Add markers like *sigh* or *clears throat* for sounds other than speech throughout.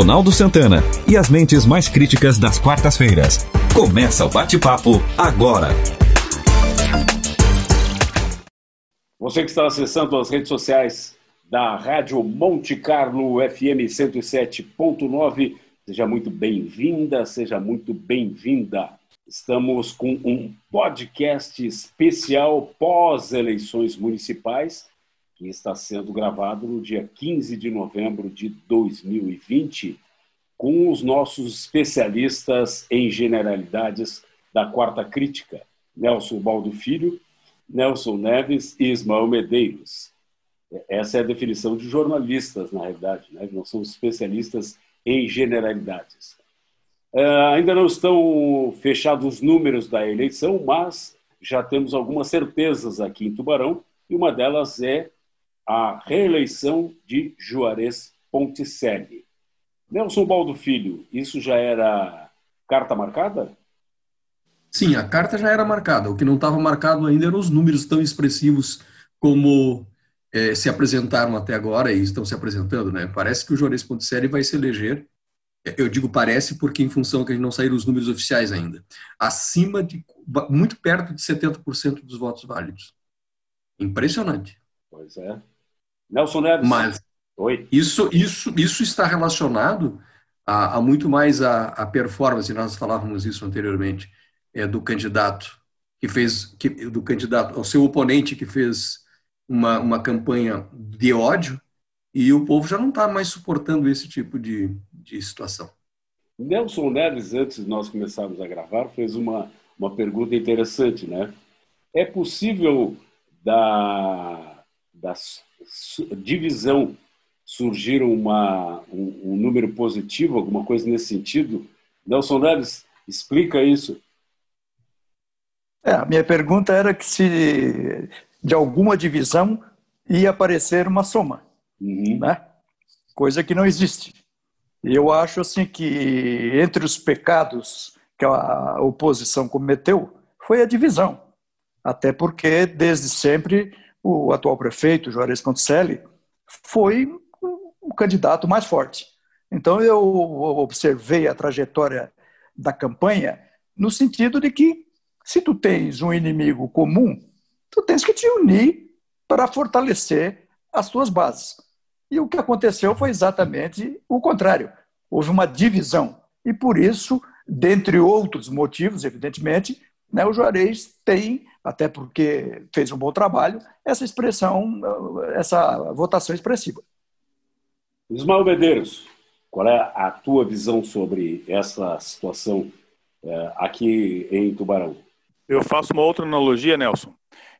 Ronaldo Santana e as mentes mais críticas das quartas-feiras. Começa o bate-papo agora. Você que está acessando as redes sociais da Rádio Monte Carlo FM 107.9, seja muito bem-vinda, seja muito bem-vinda. Estamos com um podcast especial pós-eleições municipais que está sendo gravado no dia 15 de novembro de 2020, com os nossos especialistas em generalidades da Quarta Crítica, Nelson Baldo Filho, Nelson Neves e Ismael Medeiros. Essa é a definição de jornalistas, na realidade, né? nós somos especialistas em generalidades. Uh, ainda não estão fechados os números da eleição, mas já temos algumas certezas aqui em Tubarão, e uma delas é a reeleição de Juarez Ponticelli. Nelson Baldo Filho, isso já era carta marcada? Sim, a carta já era marcada. O que não estava marcado ainda eram os números tão expressivos como é, se apresentaram até agora e estão se apresentando. Né? Parece que o Juarez Ponticelli vai se eleger. Eu digo parece porque, em função que a gente não saíram os números oficiais ainda, acima de, muito perto de 70% dos votos válidos. Impressionante. Pois é. Nelson Neves. Mas Oi. Isso, isso, isso está relacionado a, a muito mais a, a, performance, nós falávamos isso anteriormente, é, do candidato que fez, que, do candidato, o seu oponente que fez uma, uma campanha de ódio e o povo já não está mais suportando esse tipo de, de situação. Nelson Neves, antes de nós começarmos a gravar, fez uma, uma pergunta interessante, né? É possível da, das divisão surgir uma, um, um, número positivo, alguma coisa nesse sentido? Nelson Neves, explica isso. É, a minha pergunta era que se de alguma divisão ia aparecer uma soma, uhum. né? coisa que não existe. Eu acho assim que entre os pecados que a oposição cometeu foi a divisão, até porque desde sempre o atual prefeito, Juarez Ponticelli, foi o candidato mais forte. Então eu observei a trajetória da campanha no sentido de que se tu tens um inimigo comum, tu tens que te unir para fortalecer as tuas bases. E o que aconteceu foi exatamente o contrário. Houve uma divisão. E por isso, dentre outros motivos, evidentemente, né, o Juarez tem até porque fez um bom trabalho, essa expressão, essa votação expressiva. Ismael Medeiros, qual é a tua visão sobre essa situação é, aqui em Tubarão? Eu faço uma outra analogia, Nelson.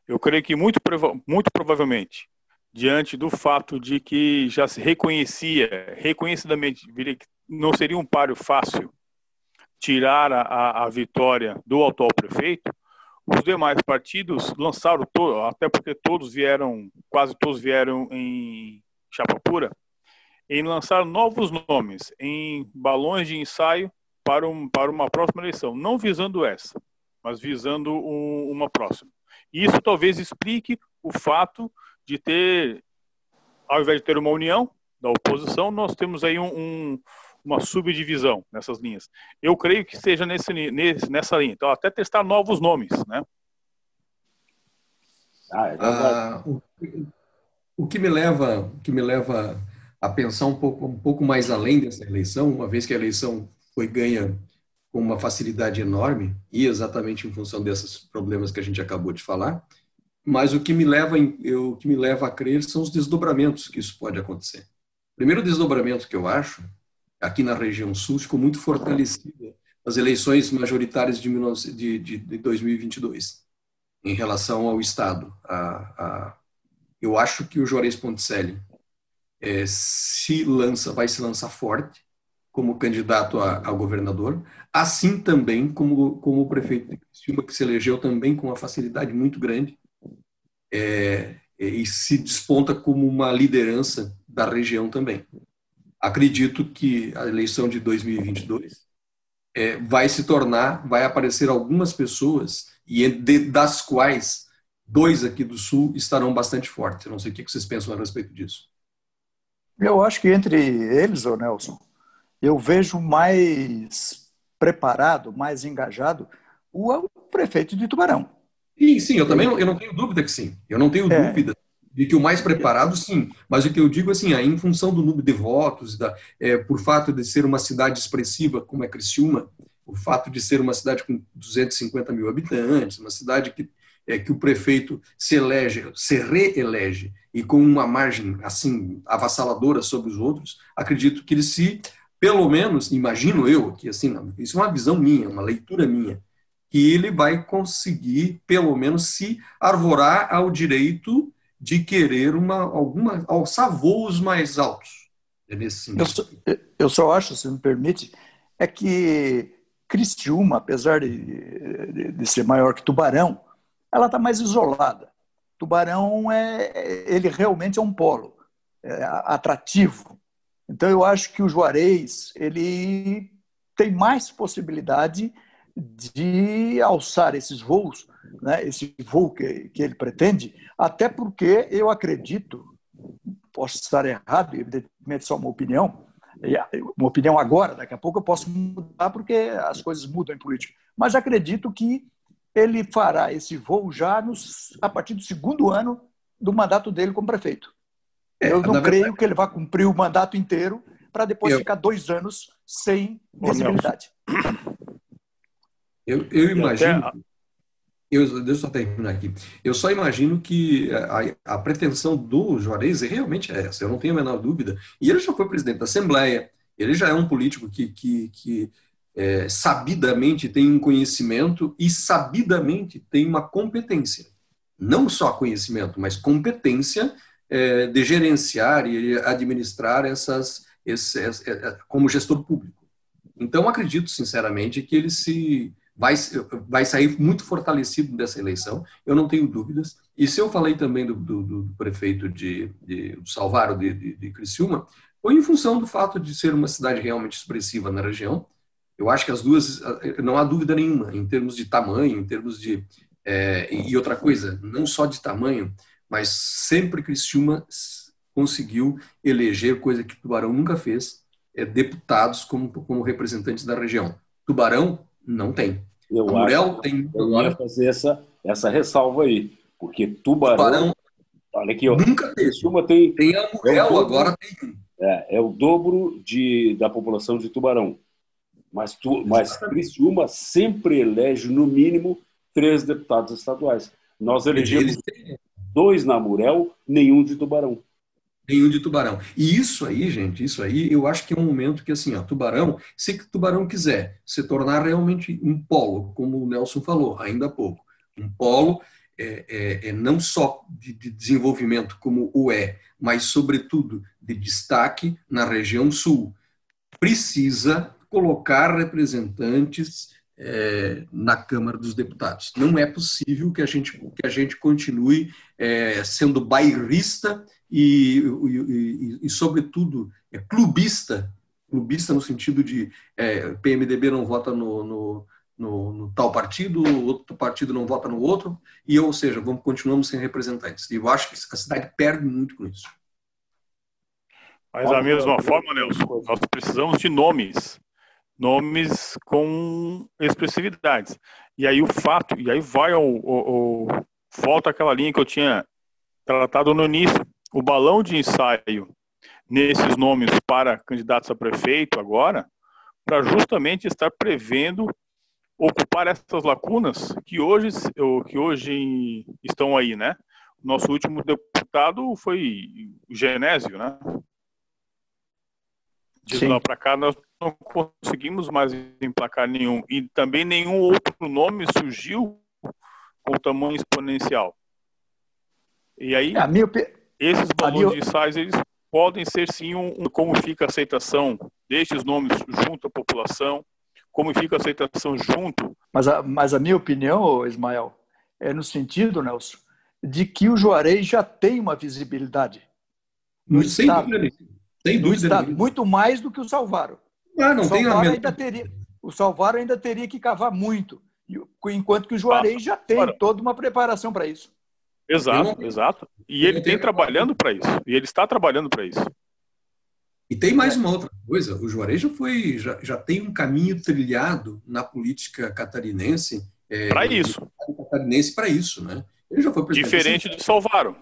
Eu creio que muito, muito provavelmente, diante do fato de que já se reconhecia, reconhecidamente, não seria um páreo fácil tirar a, a vitória do atual prefeito, os demais partidos lançaram, até porque todos vieram, quase todos vieram em chapa pura, em lançar novos nomes em balões de ensaio para, um, para uma próxima eleição, não visando essa, mas visando um, uma próxima. Isso talvez explique o fato de ter, ao invés de ter uma união da oposição, nós temos aí um, um uma subdivisão nessas linhas. Eu creio que seja nesse, nesse, nessa linha. Então, até testar novos nomes, né? Ah, é ah, o, o, que me leva, o que me leva a pensar um pouco, um pouco mais além dessa eleição, uma vez que a eleição foi ganha com uma facilidade enorme e exatamente em função desses problemas que a gente acabou de falar, mas o que me leva, eu, o que me leva a crer são os desdobramentos que isso pode acontecer. O primeiro desdobramento que eu acho aqui na região sul ficou muito fortalecida nas eleições majoritárias de, 19, de, de, de 2022 em relação ao Estado. A, a, eu acho que o Juarez Ponticelli é, se lança, vai se lançar forte como candidato a, governador, assim também como, como o prefeito Criciúma, que se elegeu também com uma facilidade muito grande é, e se desponta como uma liderança da região também acredito que a eleição de 2022 é, vai se tornar, vai aparecer algumas pessoas, e de, das quais dois aqui do Sul estarão bastante fortes. Eu não sei o que vocês pensam a respeito disso. Eu acho que entre eles, o Nelson, eu vejo mais preparado, mais engajado o prefeito de Tubarão. Sim, sim, eu também não, eu não tenho dúvida que sim. Eu não tenho é. dúvida de que o mais preparado, sim. Mas o que eu digo assim, aí, em função do número de votos, da, é, por fato de ser uma cidade expressiva como é Criciúma, o fato de ser uma cidade com 250 mil habitantes, uma cidade que, é, que o prefeito se elege, se reelege e com uma margem assim avassaladora sobre os outros, acredito que ele se, pelo menos, imagino eu, que assim, isso é uma visão minha, uma leitura minha, que ele vai conseguir, pelo menos, se arvorar ao direito de querer uma, alguma, alçar voos mais altos. É nesse eu, só, eu só acho, se me permite, é que Criciúma, apesar de, de, de ser maior que Tubarão, ela está mais isolada. Tubarão é, ele realmente é um polo é, atrativo. Então eu acho que o Juarez ele tem mais possibilidade de alçar esses voos, né, esse voo que, que ele pretende, até porque eu acredito, posso estar errado, evidentemente só uma opinião, uma opinião agora, daqui a pouco eu posso mudar porque as coisas mudam em política, mas acredito que ele fará esse voo já nos, a partir do segundo ano do mandato dele como prefeito. É, eu não creio verdade... que ele vá cumprir o mandato inteiro para depois eu... ficar dois anos sem visibilidade. Eu, eu imagino. Eu, deixa eu só terminar aqui. Eu só imagino que a, a, pretensão do Juarez realmente é essa, eu não tenho a menor dúvida. E ele já foi presidente da Assembleia, ele já é um político que, que, que é, sabidamente tem um conhecimento e sabidamente tem uma competência. Não só conhecimento, mas competência é, de gerenciar e administrar essas, esse, esse, é, como gestor público. Então, acredito sinceramente que ele se vai, vai sair muito fortalecido dessa eleição, eu não tenho dúvidas. E se eu falei também do, do, do prefeito de, de Salvaro de, de, de Criciúma, foi em função do fato de ser uma cidade realmente expressiva na região. Eu acho que as duas, não há dúvida nenhuma, em termos de tamanho, em termos de. É, e outra coisa, não só de tamanho, mas sempre Criciúma conseguiu eleger, coisa que Tubarão nunca fez, é, deputados como, como representantes da região. Tubarão não tem. Eu Murel acho, tem. Eu ia fazer essa, essa ressalva aí, porque Tubarão. Tubarão olha aqui, ó. Nunca teve. Tem. Tem a Murel, é agora tem. É, é o dobro de, da população de Tubarão. Mas, tu, mas Criciúma sempre elege, no mínimo, três deputados estaduais. Nós elegemos dois na Murel, nenhum de Tubarão nenhum de tubarão. E isso aí, gente, isso aí, eu acho que é um momento que, assim, ó, tubarão, se tubarão quiser se tornar realmente um polo, como o Nelson falou ainda há pouco, um polo é, é, é não só de, de, desenvolvimento como o é, mas, sobretudo, de destaque na região sul, precisa colocar representantes é, na Câmara dos Deputados. Não é possível que a gente, que a gente continue é, sendo bairrista e, e, e, sobretudo, é clubista, clubista no sentido de é, PMDB não vota no, no, no, no, tal partido, outro partido não vota no outro, e ou seja, vamos, continuamos sem representantes. E eu acho que a cidade perde muito com isso. Mas da mesma forma, Nelson, nós precisamos de nomes, nomes com expressividades. E aí o fato, e aí vai o, o, o volta aquela linha que eu tinha tratado no início o balão de ensaio nesses nomes para candidatos a prefeito agora, para justamente estar prevendo ocupar essas lacunas que hoje, que hoje estão aí, né? Nosso último deputado foi o Genésio, né? De lá para cá nós não conseguimos mais emplacar nenhum e também nenhum outro nome surgiu com tamanho exponencial. E aí, é, a minha, esses balões de sais, eles podem ser sim um, um, como fica a aceitação destes nomes junto à população, como fica a aceitação junto. Mas a, mas a minha opinião, Ismael, é no sentido, Nelson, de que o Juarez já tem uma visibilidade no sem estado, dúvida, sem dúvida estado, muito mais do que o Salvaro. Ah, não o Salvaro ainda teria, o Salvaro ainda teria que cavar muito, enquanto que o Juarez já tem toda uma preparação para isso. Exato, exato. E ele tem trabalhando para isso. E ele está trabalhando para isso. E tem mais uma outra coisa, o Juarez já foi, já, já tem um caminho trilhado na política catarinense. É, para isso. Catarinense para isso, né? Ele já foi presidente. Diferente de Salvaro.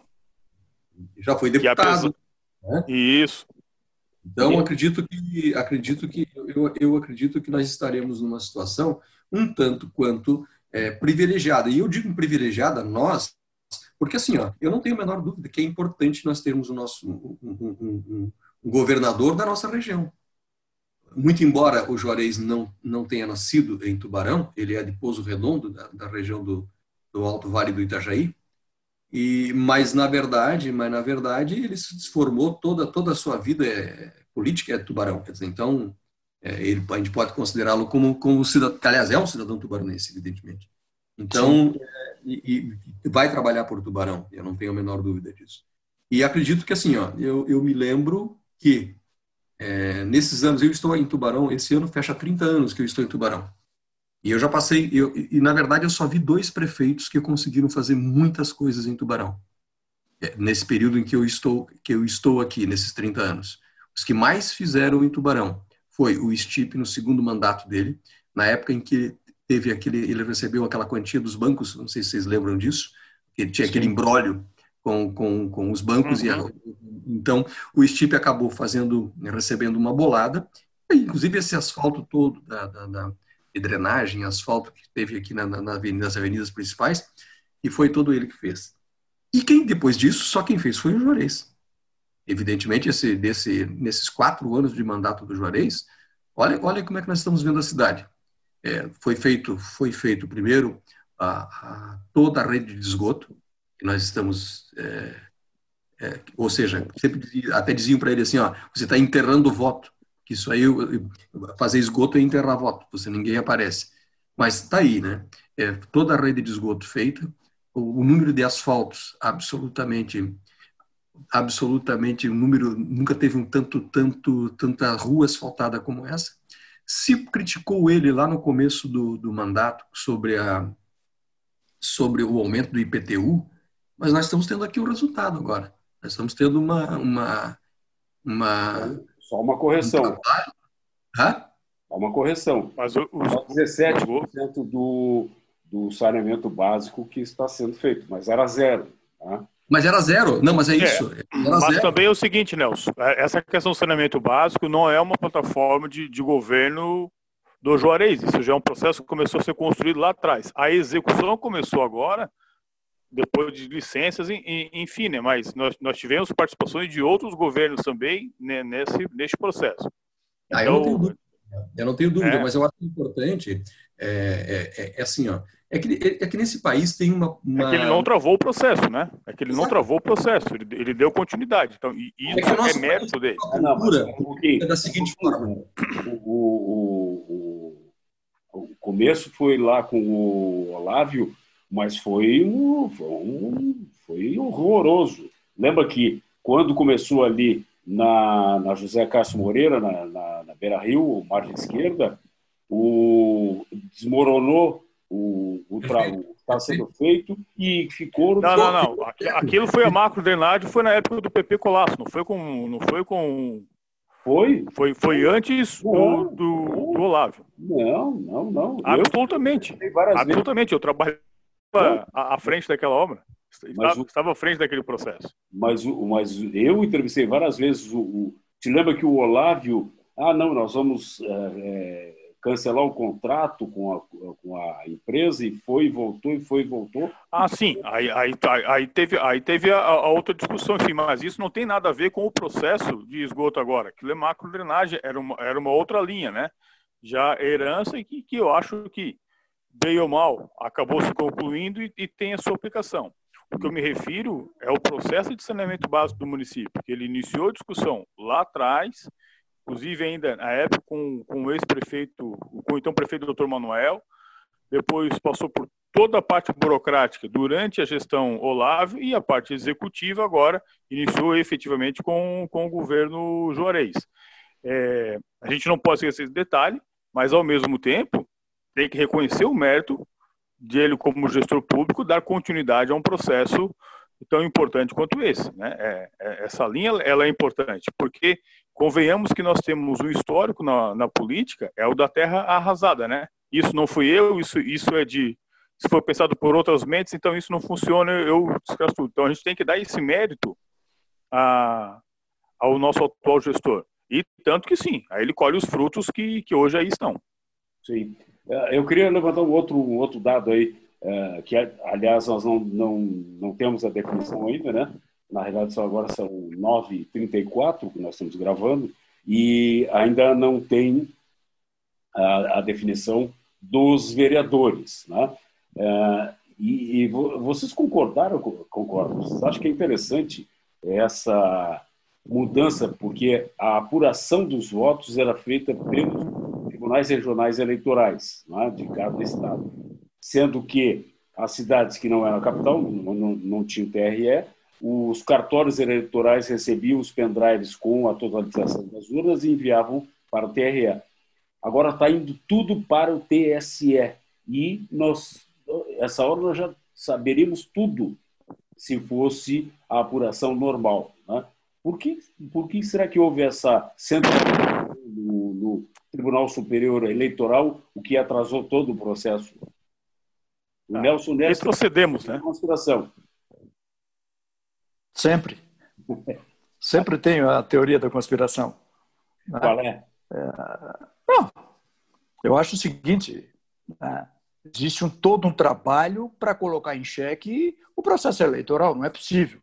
Já foi deputado. Né? Isso. Então acredito que acredito que eu, eu acredito que nós estaremos numa situação um tanto quanto é, privilegiada. E eu digo privilegiada nós, porque assim, ó, eu não tenho a menor dúvida que é importante nós termos o nosso um, um, um, um governador da nossa região. Muito embora o Juarez não não tenha nascido em Tubarão, ele é de Pouso Redondo, da, da região do, do Alto Vale do Itajaí. E, mas na verdade, mas na verdade ele se formou toda toda a sua vida é, política é Tubarão, quer dizer, então é, ele, a gente pode considerá-lo como como cidadão, aliás é um cidadão tubaronense, evidentemente. Então é, e, e, vai trabalhar por Tubarão, eu não tenho a menor dúvida disso. E acredito que assim, ó, eu, eu me lembro que é, nesses anos eu estou em Tubarão, esse ano fecha 30 anos que eu estou em Tubarão. E eu já passei, eu, e na verdade eu só vi dois prefeitos que conseguiram fazer muitas coisas em Tubarão. É, nesse período em que eu estou, que eu estou aqui, nesses 30 anos. Os que mais fizeram em Tubarão foi o Stipe no segundo mandato dele, na época em que teve aquele, ele recebeu aquela quantia dos bancos, não sei se vocês lembram disso, que ele tinha Sim. aquele embrólio com, com, com os bancos uhum. e a, então o Stipe acabou fazendo, recebendo uma bolada, inclusive esse asfalto todo da, da, da drenagem, asfalto que teve aqui na, na, nas avenidas principais, e foi todo ele que fez. E quem, depois disso, só quem fez foi o Juarez. Evidentemente, esse, desse, nesses quatro anos de mandato do Juarez, olha, olha como é que nós estamos vendo a cidade. É, foi feito, foi feito primeiro a, a, toda a rede de esgoto, que nós estamos, é, é, ou seja, sempre dizia, até diziam para ele assim, ó, você está enterrando voto que isso aí, fazer esgoto é enterrar voto, você ninguém aparece. Mas está aí, né? É, toda a rede de esgoto feita, o, o número de asfaltos absolutamente absolutamente o número nunca teve um tanto tanto tanta rua asfaltada como essa se criticou ele lá no começo do, do mandato sobre a sobre o aumento do IPTU mas nós estamos tendo aqui o resultado agora nós estamos tendo uma uma uma só uma correção. Hã? Só uma correção. Mas o, o... Só 17% do, do saneamento básico que está sendo feito, mas era zero. Tá? Mas era zero. Não, mas é, é isso. mas zero. também é o seguinte, Nelson. É, essa questão do saneamento básico não é uma plataforma de, de governo do Juarez. Isso já é um processo que começou a ser construído lá atrás. A execução começou agora depois de licenças, enfim, né? Mas nós, nós tivemos participações de outros governos também né, nesse, nesse processo. Ah, então, eu não tenho dúvida, eu não tenho dúvida é, mas eu acho importante, é, é, é, assim, ó, é que, é que nesse país tem uma, uma... É que ele não travou o processo, né? É que ele Exato. não travou o processo, ele, ele deu continuidade. Então, e isso é, é mérito dele. A cultura é da seguinte forma. O, o, o, o começo foi lá com o Olávio, mas foi, um, foi horroroso. Lembra que quando começou ali na, na José Castro Moreira, na, na, na Beira Rio, margem esquerda, o, desmoronou o, o, está sendo feito e ficou. Não, não, não. Aquilo foi a macro drenagem, foi na época do PP Colasso, não foi com, não foi com. Foi? Foi, foi antes do, do, do Olávio. Não, não, não. Absolutamente. Eu absolutamente. Eu trabalhei à, frente daquela obra. Estava, o, estava à frente daquele processo. Mas, mas eu entrevistei várias vezes o, o te lembra que o Olávio, ah, não, nós vamos é, cancelar o contrato com a, com a empresa e foi voltou e foi voltou. Ah, sim. Aí, aí, aí teve, aí teve a, a, outra discussão, enfim, mas isso não tem nada a ver com o processo de esgoto agora. Aquilo é macro drenagem, era uma, era uma outra linha, né? Já herança e que, que eu acho que bem ou mal, acabou se concluindo e, e, tem a sua aplicação. O que eu me refiro é o processo de saneamento básico do município, que ele iniciou a discussão lá atrás, inclusive ainda na época com, com o ex-prefeito, com o então prefeito doutor Manuel, depois passou por toda a parte burocrática durante a gestão Olavo e a parte executiva agora iniciou efetivamente com, com o governo Juarez. É, a gente não pode esquecer esse detalhe, mas ao mesmo tempo tem que reconhecer o mérito dele como gestor público, dar continuidade a um processo tão importante quanto esse. Né? É, é, essa linha ela é importante, porque convenhamos que nós temos um histórico na, na, política, é o da terra arrasada. Né? Isso não fui eu, isso, isso é de. Se for pensado por outras mentes, então isso não funciona, eu descasso tudo. Então a gente tem que dar esse mérito a, ao nosso atual gestor. E tanto que sim, aí ele colhe os frutos que, que hoje aí estão. Sim. Eu queria levantar um outro, um outro dado aí, é, que aliás nós não, não, não temos a definição ainda, né? Na realidade, só agora são 9h34 que nós estamos gravando, e ainda não tem a, a definição dos vereadores, né? É, e, e, vocês concordaram, concordam? Vocês acham que é interessante essa mudança, porque a apuração dos votos era feita pelos tribunais regionais eleitorais né, de cada estado, sendo que as cidades que não eram capital, não, não, não tinham TRE, os cartórios eleitorais recebiam os pendrives com a totalização das urnas e enviavam para o TRE. Agora está indo tudo para o TSE e nós, essa hora nós já saberíamos tudo se fosse a apuração normal. Né? Por, que, por que será que houve essa centralização no, no Tribunal Superior Eleitoral, o que atrasou todo o processo? O ah, Nelson Neves procedemos, né? Conspiração. Sempre. Sempre tenho a teoria da conspiração. Né? Qual é? é? Não, eu acho o seguinte: né? existe um, todo um trabalho para colocar em xeque o processo eleitoral. Não é possível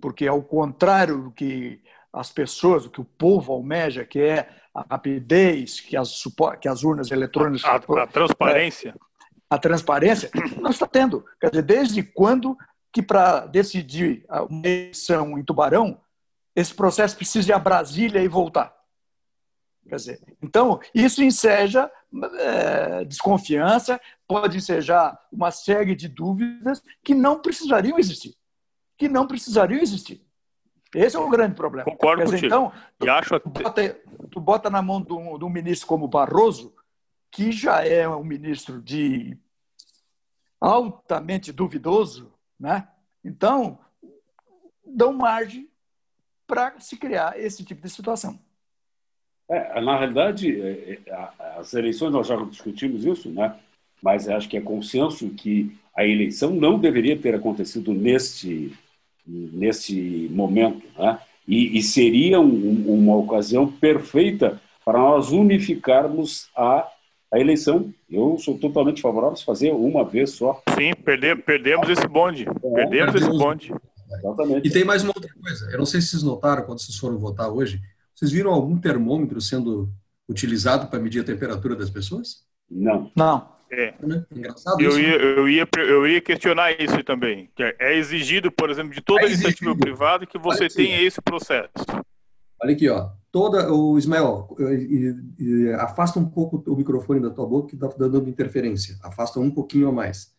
porque ao contrário do que as pessoas, o que o povo almeja, que é a rapidez, que as, que as urnas eletrônicas... A, a, a transparência. É, a transparência, *clears throat* não está tendo. Quer dizer, desde quando que para decidir uma eleição em Tubarão, esse processo precisa ir a Brasília e voltar? Quer dizer, então, isso enseja é, desconfiança, pode ensejar uma série de dúvidas que não precisariam existir que não precisariam existir. Esse é o grande problema. Concordo dizer, Então, e acho tu, bota, tu bota na mão de um, de um ministro como Barroso, que já é um ministro de altamente duvidoso, né? Então, dão margem para se criar esse tipo de situação. É, na realidade, é, é, as eleições nós já discutimos isso, né? Mas acho que é consenso que a eleição não deveria ter acontecido neste nesse momento. Né? E, e, seria um, uma ocasião perfeita para nós unificarmos a, a eleição. Eu sou totalmente favorável a fazer uma vez só. Sim, perde, perdemos esse bonde. É, perdemos esse bonde. Exatamente. E tem mais uma outra coisa. Eu não sei se vocês notaram quando vocês foram votar hoje. Vocês viram algum termômetro sendo utilizado para medir a temperatura das pessoas? Não. Não. É. Né? Engraçado eu, isso, ia, né? eu, ia, eu ia questionar isso também. Que é exigido, por exemplo, de toda é iniciativa privada que você tenha esse processo. Olha aqui, ó. Toda, o Ismael, afasta um pouco o microfone da tua boca que está dando interferência. Afasta um pouquinho a mais.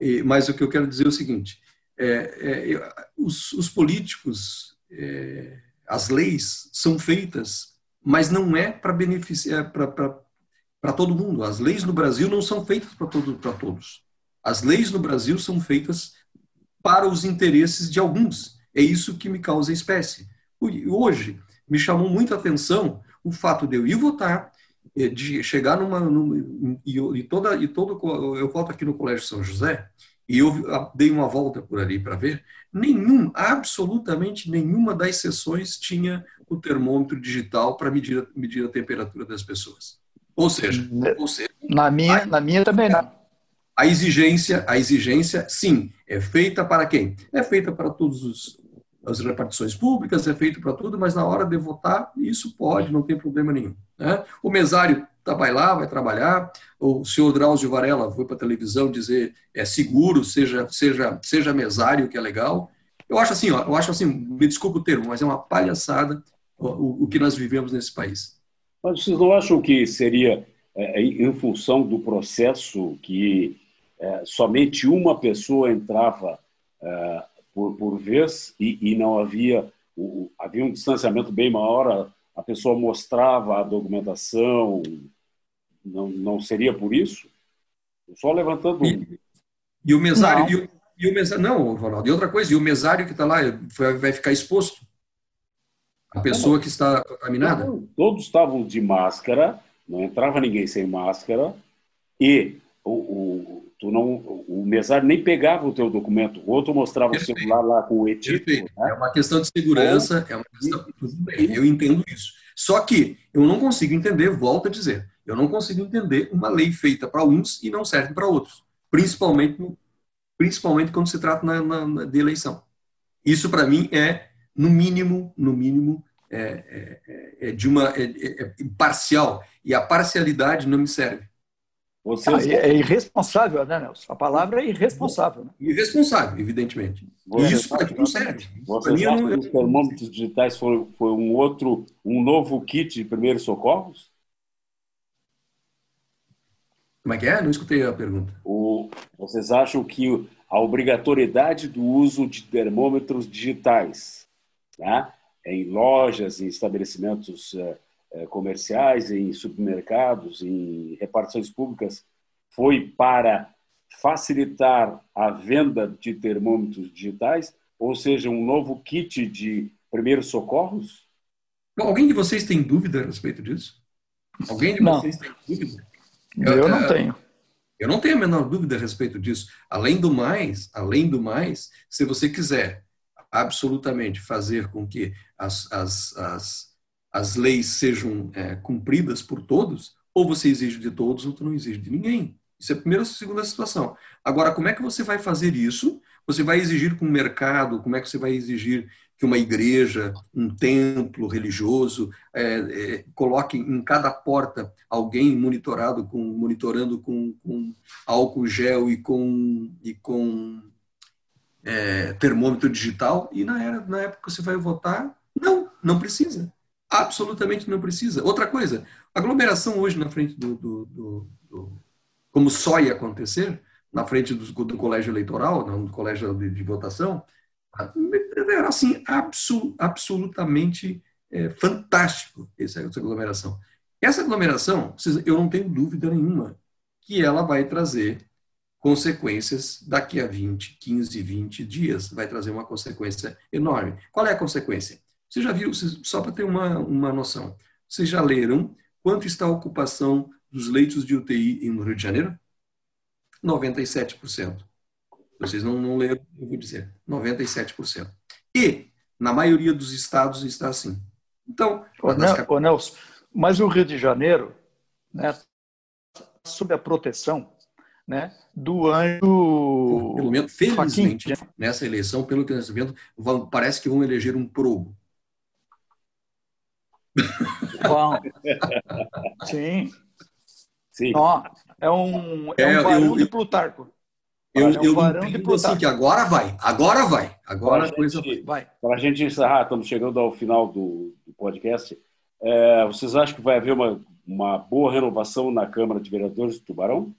E, mas o que eu quero dizer é o seguinte: é, é, os, os, políticos, é, as leis são feitas, mas não é para beneficiar, para para todo mundo. As leis no Brasil não são feitas para todo, todos. As leis no Brasil são feitas para os interesses de alguns. É isso que me causa espécie. Hoje, me chamou muita atenção o fato de eu ir votar, eh, de chegar numa. numa e, e, toda, e todo. Eu voto aqui no Colégio São José, e eu dei uma volta por ali para ver. Nenhum, absolutamente nenhuma das sessões tinha o termômetro digital para medir, medir a temperatura das pessoas. Ou seja, ou seja na minha, a, na minha também não. A exigência, a exigência, sim, é feita para quem? É feita para todos os as repartições públicas, é feito para tudo, mas na hora de votar, isso pode, não tem problema nenhum. Né? O mesário tá, vai lá, vai trabalhar, o senhor Drauzio Varela foi para a televisão dizer é seguro, seja, seja, seja mesário, que é legal. Eu acho assim, ó, eu acho assim, me desculpa o termo, mas é uma palhaçada o, o que nós vivemos nesse país. Mas vocês não acham que seria, é, em função do processo, que é, somente uma pessoa entrava é, por, por vez e, e não havia, o, havia um distanciamento bem maior, a, a pessoa mostrava a documentação, não, não seria por isso? Só levantando. E, e o mesário, e o mesário, não, Ronaldo, e outra coisa, e o mesário que está lá vai ficar exposto? A pessoa que está contaminada? Todos estavam de máscara, não entrava ninguém sem máscara, e o, o, tu não, o mesário nem pegava o teu documento, o outro mostrava Perfeito. o celular lá com o e-título. Né? É uma questão de segurança, é uma questão, tudo bem, eu entendo isso. Só que eu não consigo entender, volto a dizer, eu não consigo entender uma lei feita para uns e não serve para outros, principalmente, principalmente quando se trata na, na, de eleição. Isso para mim é, no mínimo, no mínimo, é, é, é, é de uma é, é, é, parcial e a parcialidade não me serve. Você ah, é irresponsável, né, Nelson? A palavra é irresponsável. Né? Irresponsável, evidentemente. Você Isso para não serve. Você acha que os termômetros digitais foi, foi um outro, um novo kit de primeiros socorros? Como é que é? Não escutei a pergunta. O, vocês acham que a obrigatoriedade do uso de termômetros digitais né, em lojas, em estabelecimentos uh, comerciais, em supermercados, em repartições públicas, foi para facilitar a venda de termômetros digitais, ou seja, um novo kit de primeiros socorros? Alguém de vocês tem dúvida a respeito disso? Alguém de Não. vocês tem dúvida? Eu, eu não tenho. Eu não tenho a menor dúvida a respeito disso. Além do mais, além do mais, se você quiser absolutamente fazer com que as, as, as, as leis sejam é, cumpridas por todos, ou você exige de todos, ou você não exige de ninguém. Isso é a primeira ou segunda situação. Agora, como é que você vai fazer isso? Você vai exigir com o mercado, como é que você vai exigir que uma igreja, um templo religioso, é, é, coloque em cada porta alguém monitorado com monitorando com, com álcool gel e com e com é, termômetro digital e na, era, na época que você vai votar não não precisa absolutamente não precisa outra coisa aglomeração hoje na frente do, do, do, do como só ia acontecer na frente do, do colégio eleitoral no colégio de, de votação era assim, absol, absolutamente é, fantástico essa, essa aglomeração. Essa aglomeração, eu não tenho dúvida nenhuma que ela vai trazer consequências daqui a 20, 15, 20 dias. Vai trazer uma consequência enorme. Qual é a consequência? Você já viu, só para ter uma, uma noção, vocês já leram quanto está a ocupação dos leitos de UTI no Rio de Janeiro? 97%. Vocês não, não leram, eu vou dizer, 97%. E, na maioria dos estados, está assim. Então, ô, Nel, ô Nelson, mas o Rio de Janeiro, né, sob a proteção né, do anjo. Pelo menos, felizmente, Faquim. nessa eleição, pelo que nós vendo, parece que vão eleger um probo. Bom. *laughs* Sim. Sim. Ó, é um, é, é um barão eu, de Plutarco. Eu, é um eu entendo assim que agora vai, agora vai, agora a coisa vai. Para a gente encerrar, estamos chegando ao final do, do podcast. É, vocês acham que vai haver uma, uma boa renovação na Câmara de Vereadores do Tubarão?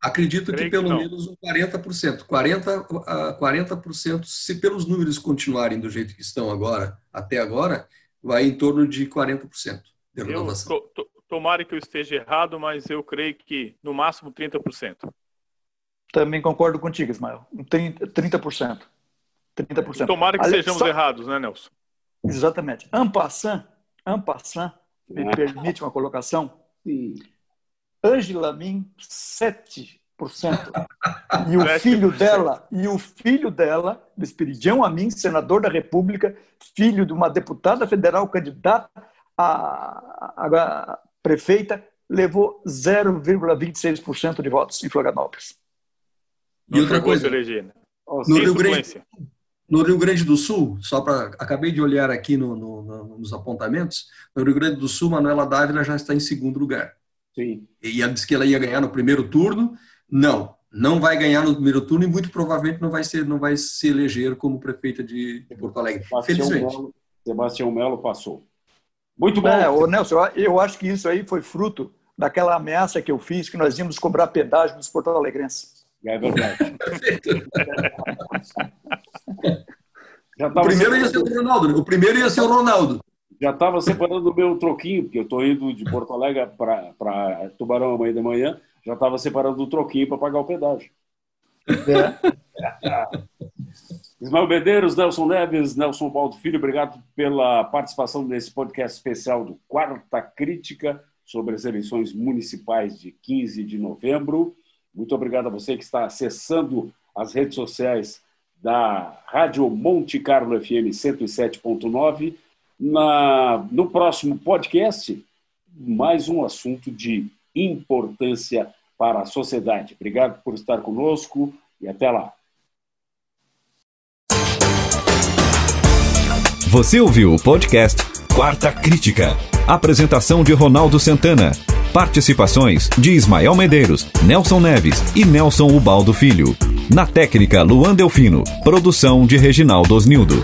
Acredito que pelo menos um 40%. 40%, uh, 40%, se pelos números continuarem do jeito que estão agora, até agora, vai em torno de 40% de renovação. Eu, to, to, tomara que eu esteja errado, mas eu creio que no máximo 30%. Também concordo contigo, Ismael. 30%. 30%. Tomara que Ali, sejamos só... errados, né, Nelson? Exatamente. Ampassan, Ampassan, me permite uma colocação? Sim. Angela Min, 7%. E o 7%. filho dela, e o filho dela, Espiridião Amin, senador da República, filho de uma deputada federal candidata a, a, a prefeita, levou 0,26% de votos em Florianópolis. E outra coisa, no Rio, Grande, no Rio Grande do Sul, só para acabei de olhar aqui no, no, no, nos apontamentos, no Rio Grande do Sul, Manuela Dávila já está em segundo lugar. Sim. E ela disse que ela ia ganhar no primeiro turno. Não, não vai ganhar no primeiro turno e muito provavelmente não vai ser, não vai se eleger como prefeita de, de Porto Alegre. Sebastião Felizmente. Melo, Sebastião Melo passou. Muito bom. É, ô Nelson, eu acho que isso aí foi fruto daquela ameaça que eu fiz que nós íamos cobrar pedágio dos porto-alegrenses. É verdade. *laughs* o primeiro ia ser o Ronaldo. O primeiro ia ser o Ronaldo. Já estava separando o meu troquinho, porque eu estou indo de Porto Alegre para Tubarão amanhã de manhã. Já estava separando o troquinho para pagar o pedágio. É. *laughs* Ismael Medeiros, Nelson Neves, Nelson Baldo Filho, obrigado pela participação nesse podcast especial do Quarta Crítica sobre as eleições municipais de 15 de novembro. Muito obrigado a você que está acessando as redes sociais da Rádio Monte Carlo FM 107.9. no próximo podcast, mais um assunto de importância para a sociedade. Obrigado por estar conosco e até lá. Você ouviu o podcast Quarta Crítica. Apresentação de Ronaldo Santana. Participações de Ismael Medeiros, Nelson Neves e Nelson Ubaldo Filho. Na técnica, Luan Delfino. Produção de Reginaldo Osnildo.